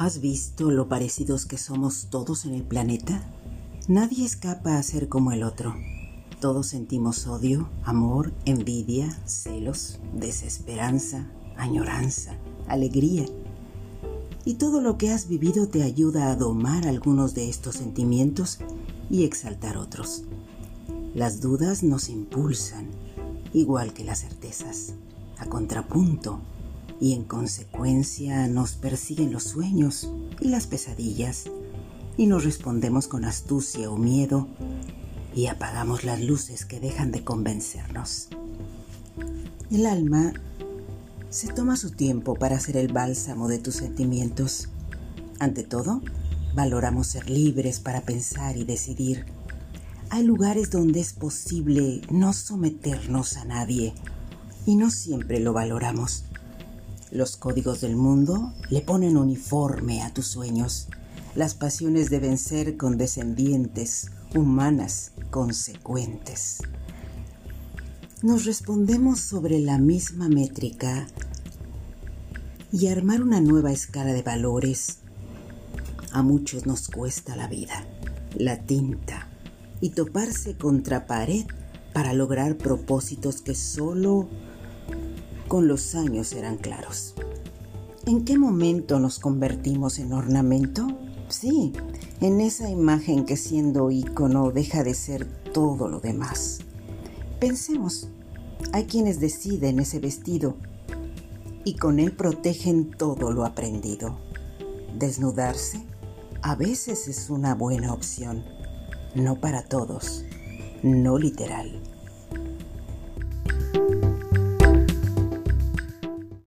¿Has visto lo parecidos que somos todos en el planeta? Nadie escapa a ser como el otro. Todos sentimos odio, amor, envidia, celos, desesperanza, añoranza, alegría. Y todo lo que has vivido te ayuda a domar algunos de estos sentimientos y exaltar otros. Las dudas nos impulsan, igual que las certezas, a contrapunto y en consecuencia nos persiguen los sueños y las pesadillas y nos respondemos con astucia o miedo y apagamos las luces que dejan de convencernos. El alma se toma su tiempo para hacer el bálsamo de tus sentimientos. Ante todo, valoramos ser libres para pensar y decidir. Hay lugares donde es posible no someternos a nadie y no siempre lo valoramos. Los códigos del mundo le ponen uniforme a tus sueños. Las pasiones deben ser condescendientes, humanas, consecuentes. Nos respondemos sobre la misma métrica y armar una nueva escala de valores a muchos nos cuesta la vida, la tinta y toparse contra pared para lograr propósitos que solo con los años serán claros. ¿En qué momento nos convertimos en ornamento? Sí, en esa imagen que siendo ícono deja de ser todo lo demás. Pensemos, hay quienes deciden ese vestido y con él protegen todo lo aprendido. Desnudarse a veces es una buena opción, no para todos, no literal.